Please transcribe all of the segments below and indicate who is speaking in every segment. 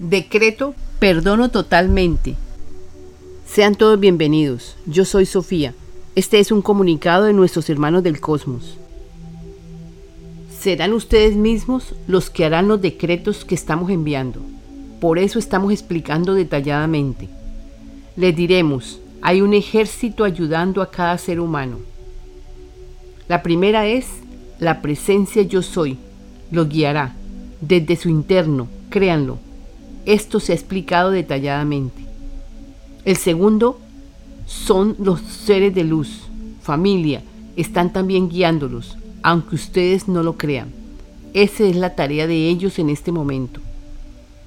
Speaker 1: Decreto, perdono totalmente. Sean todos bienvenidos. Yo soy Sofía. Este es un comunicado de nuestros hermanos del cosmos. Serán ustedes mismos los que harán los decretos que estamos enviando. Por eso estamos explicando detalladamente. Les diremos, hay un ejército ayudando a cada ser humano. La primera es la presencia yo soy. Lo guiará desde su interno, créanlo esto se ha explicado detalladamente. El segundo son los seres de luz, familia, están también guiándolos, aunque ustedes no lo crean. Esa es la tarea de ellos en este momento.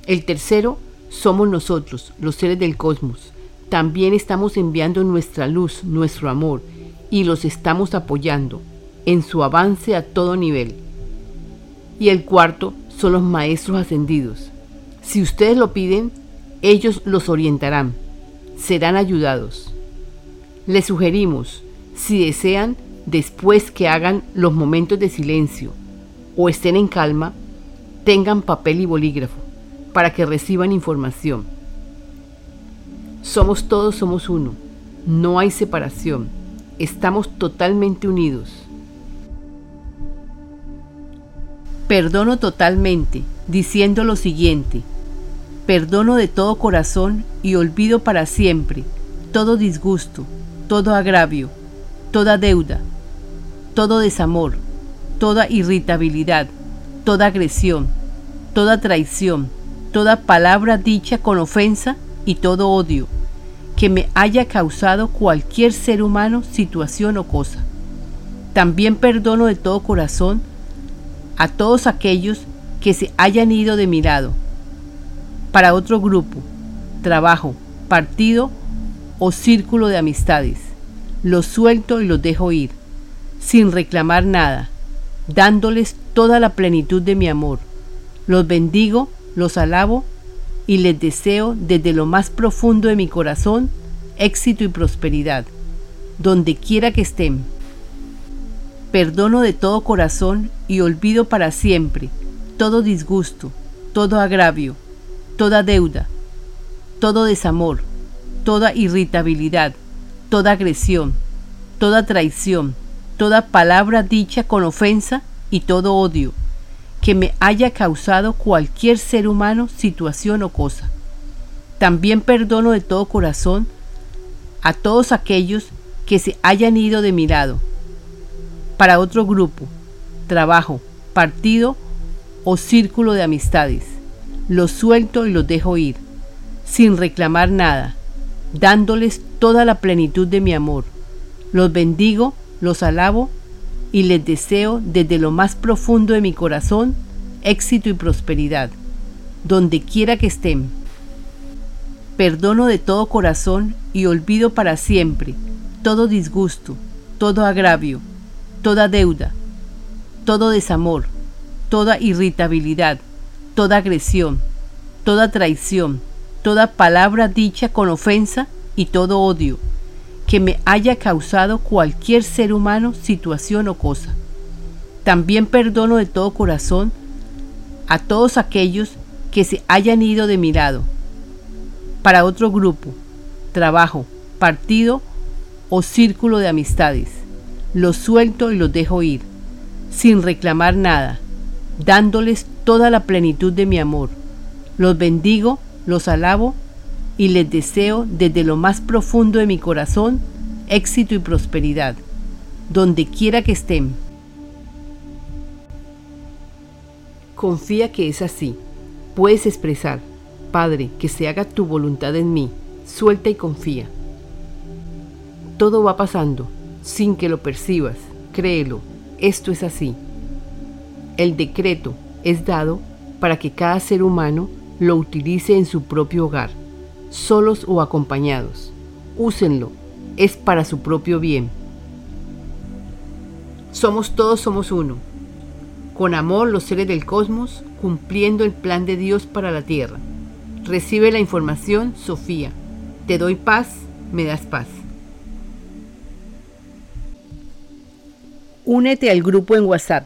Speaker 1: El tercero somos nosotros, los seres del cosmos. También estamos enviando nuestra luz, nuestro amor, y los estamos apoyando en su avance a todo nivel. Y el cuarto son los maestros ascendidos, si ustedes lo piden, ellos los orientarán, serán ayudados. Les sugerimos, si desean, después que hagan los momentos de silencio o estén en calma, tengan papel y bolígrafo para que reciban información. Somos todos, somos uno. No hay separación. Estamos totalmente unidos. Perdono totalmente, diciendo lo siguiente. Perdono de todo corazón y olvido para siempre todo disgusto, todo agravio, toda deuda, todo desamor, toda irritabilidad, toda agresión, toda traición, toda palabra dicha con ofensa y todo odio que me haya causado cualquier ser humano, situación o cosa. También perdono de todo corazón a todos aquellos que se hayan ido de mi lado para otro grupo, trabajo, partido o círculo de amistades. Los suelto y los dejo ir, sin reclamar nada, dándoles toda la plenitud de mi amor. Los bendigo, los alabo y les deseo desde lo más profundo de mi corazón éxito y prosperidad, donde quiera que estén. Perdono de todo corazón y olvido para siempre todo disgusto, todo agravio, toda deuda, todo desamor, toda irritabilidad, toda agresión, toda traición, toda palabra dicha con ofensa y todo odio que me haya causado cualquier ser humano, situación o cosa. También perdono de todo corazón a todos aquellos que se hayan ido de mi lado, para otro grupo, trabajo, partido o círculo de amistades los suelto y los dejo ir, sin reclamar nada, dándoles toda la plenitud de mi amor. Los bendigo, los alabo y les deseo desde lo más profundo de mi corazón éxito y prosperidad, donde quiera que estén. Perdono de todo corazón y olvido para siempre todo disgusto, todo agravio, toda deuda, todo desamor, toda irritabilidad, toda agresión, toda traición, toda palabra dicha con ofensa y todo odio que me haya causado cualquier ser humano, situación o cosa. También perdono de todo corazón a todos aquellos que se hayan ido de mi lado, para otro grupo, trabajo, partido o círculo de amistades. Los suelto y los dejo ir, sin reclamar nada, dándoles toda la plenitud de mi amor. Los bendigo, los alabo y les deseo desde lo más profundo de mi corazón éxito y prosperidad, donde quiera que estén. Confía que es así. Puedes expresar, Padre, que se haga tu voluntad en mí. Suelta y confía. Todo va pasando, sin que lo percibas. Créelo, esto es así. El decreto es dado para que cada ser humano lo utilice en su propio hogar, solos o acompañados. Úsenlo, es para su propio bien. Somos todos, somos uno. Con amor los seres del cosmos, cumpliendo el plan de Dios para la tierra. Recibe la información, Sofía. Te doy paz, me das paz. Únete al grupo en WhatsApp